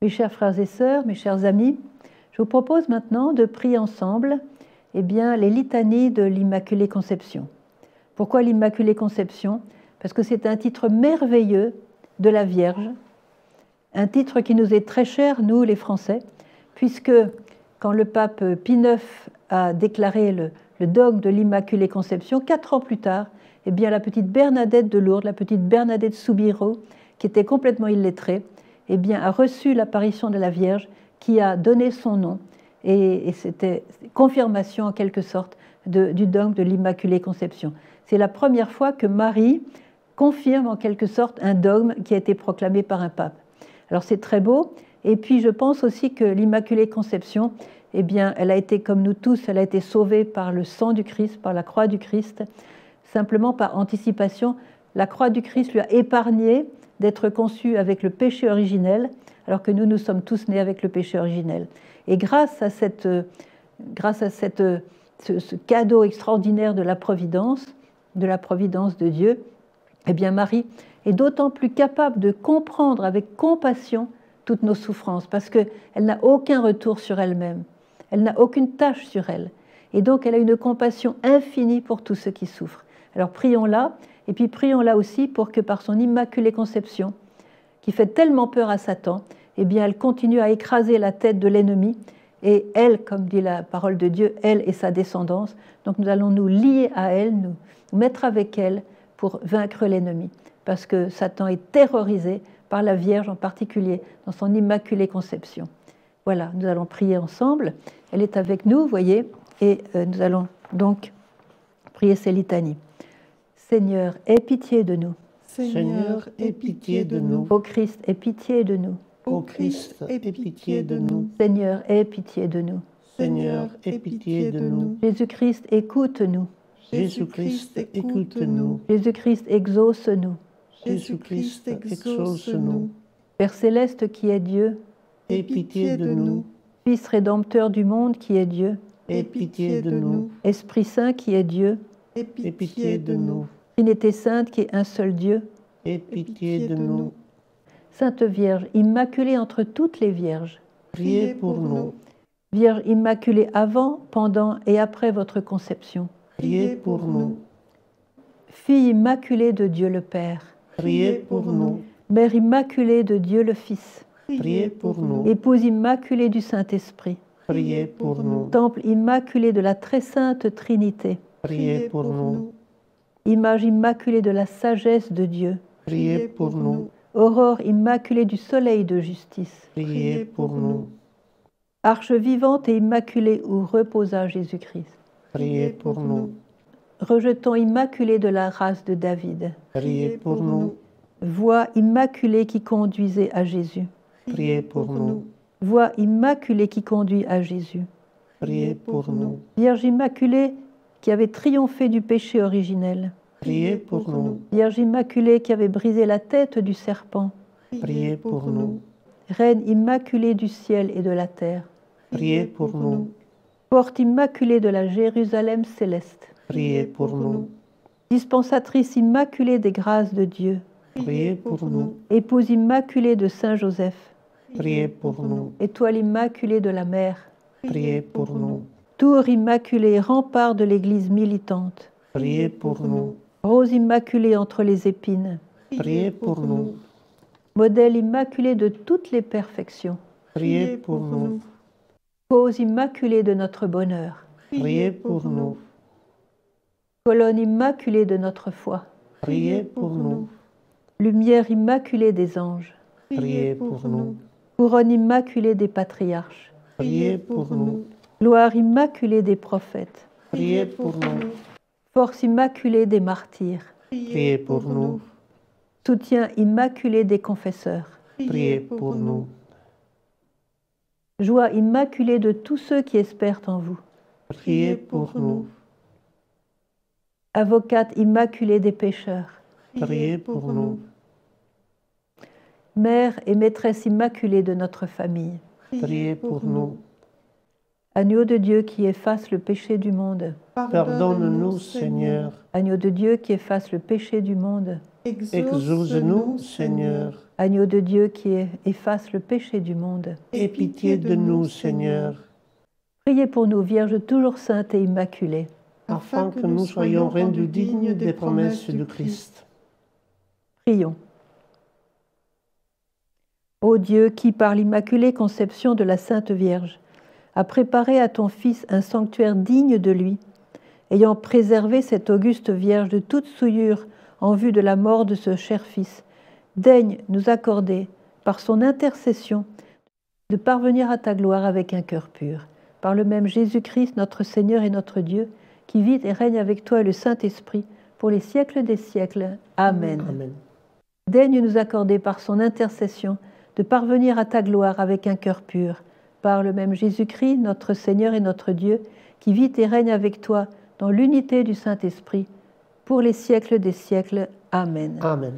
Mes chers frères et sœurs, mes chers amis, je vous propose maintenant de prier ensemble eh bien, les litanies de l'Immaculée Conception. Pourquoi l'Immaculée Conception? Parce que c'est un titre merveilleux de la Vierge, un titre qui nous est très cher, nous les Français, puisque quand le pape Pie IX a déclaré le, dogme de l'Immaculée Conception, quatre ans plus tard, eh bien, la petite Bernadette de Lourdes, la petite Bernadette Soubirot, qui était complètement illettrée, eh bien, a reçu l'apparition de la Vierge qui a donné son nom. Et, c'était confirmation en quelque sorte du dogme de l'Immaculée Conception. C'est la première fois que Marie confirme en quelque sorte un dogme qui a été proclamé par un pape. Alors c'est très beau. Et puis je pense aussi que l'Immaculée Conception, eh bien, elle a été comme nous tous, elle a été sauvée par le sang du Christ, par la croix du Christ, simplement par anticipation. La croix du Christ lui a épargné d'être conçue avec le péché originel, alors que nous, nous sommes tous nés avec le péché originel. Et grâce à, cette, grâce à cette, ce, cadeau extraordinaire de la providence, de la providence de Dieu, eh bien Marie est d'autant plus capable de comprendre avec compassion toutes nos souffrances, parce qu'elle n'a aucun retour sur elle-même, elle n'a aucune tâche sur elle, et donc elle a une compassion infinie pour tous ceux qui souffrent. Alors prions-la, et puis prions-la aussi pour que par son immaculée conception, qui fait tellement peur à Satan, eh bien, elle continue à écraser la tête de l'ennemi. Et elle, comme dit la parole de Dieu, elle et sa descendance. Donc nous allons nous lier à elle, nous, mettre avec elle pour vaincre l'ennemi. Parce que Satan est terrorisé par la Vierge en particulier, dans son immaculée conception. Voilà, nous allons prier ensemble. Elle est avec nous, vous voyez, et euh, nous allons donc prier ces litanies. Seigneur, aie pitié de nous. Seigneur, aie pitié de nous. Ô Christ, aie pitié de nous. Ô Christ, aie pitié de nous. Seigneur, aie pitié de nous. Seigneur, aie pitié de nous. Jésus-Christ, écoute-nous. Jésus-Christ, écoute-nous. Jésus-Christ, exauce-nous. Jésus-Christ, exauce-nous. Père céleste qui est Dieu, aie pitié de nous. Fils rédempteur du monde qui est Dieu, aie pitié de nous. Esprit Saint qui est Dieu, aie pitié de nous. Trinité sainte qui est un seul Dieu, aie pitié de nous. Sainte Vierge, immaculée entre toutes les vierges, priez pour nous. Vierge immaculée avant, pendant et après votre conception, priez pour nous. Fille immaculée de Dieu le Père, priez pour nous. Mère immaculée de Dieu le Fils, priez pour nous. Épouse immaculée du Saint-Esprit, priez pour nous. Temple immaculé de la très sainte Trinité, priez pour nous. Image immaculée de la sagesse de Dieu, priez pour nous. Aurore immaculée du soleil de justice, priez pour nous. Arche vivante et immaculée où reposa Jésus-Christ, priez pour nous. Rejeton immaculé de la race de David, priez pour nous. Voix immaculée qui conduisait à Jésus, priez pour nous. Voix immaculée qui conduit à Jésus, priez pour nous. Vierge immaculée qui avait triomphé du péché originel, Priez pour nous. Vierge Immaculée qui avait brisé la tête du serpent. Priez pour nous. Reine Immaculée du ciel et de la terre. Priez pour nous. Porte Immaculée de la Jérusalem céleste. Priez pour nous. Dispensatrice Immaculée des grâces de Dieu. Priez pour nous. Épouse Immaculée de Saint Joseph. Priez pour nous. Étoile Immaculée de la mer. Priez pour nous. Tour Immaculée, rempart de l'Église militante. Priez pour nous. Rose immaculée entre les épines. Priez pour nous. Modèle immaculé de toutes les perfections. Priez pour nous. Cause immaculée de notre bonheur. Priez pour nous. Colonne immaculée de notre foi. Priez pour nous. Lumière immaculée des anges. Priez pour nous. Couronne immaculée des patriarches. Priez pour nous. Gloire immaculée des prophètes. Priez pour nous. Force immaculée des martyrs. Priez pour nous. Soutien immaculé des confesseurs. Priez pour nous. Joie immaculée de tous ceux qui espèrent en vous. Priez pour nous. Avocate immaculée des pécheurs. Priez pour nous. Mère et maîtresse immaculée de notre famille. Priez pour nous. Agneau de Dieu qui efface le péché du monde. Pardonne-nous, Seigneur. Agneau de Dieu qui efface le péché du monde. Exauce-nous, Seigneur. Agneau de Dieu qui efface le péché du monde. Aie pitié de nous, Seigneur, Priez pour nous, Vierge toujours sainte et immaculée. afin que nous soyons rendus dignes des promesses du Christ. Prions. Ô Dieu qui, par l'immaculée conception de la Sainte Vierge, a préparé à ton Fils un sanctuaire digne de lui, ayant préservé cette auguste Vierge de toute souillure en vue de la mort de ce cher Fils, daigne nous accorder, par son intercession, de parvenir à ta gloire avec un cœur pur. Par le même Jésus-Christ, notre Seigneur et notre Dieu, qui vit et règne avec toi et le Saint-Esprit, pour les siècles des siècles. Amen. Amen. Daigne nous accorder par son intercession de parvenir à ta gloire avec un cœur pur. Par le même Jésus-Christ, notre Seigneur et notre Dieu, qui vit et règne avec toi dans l'unité du Saint-Esprit, pour les siècles des siècles. Amen. Amen.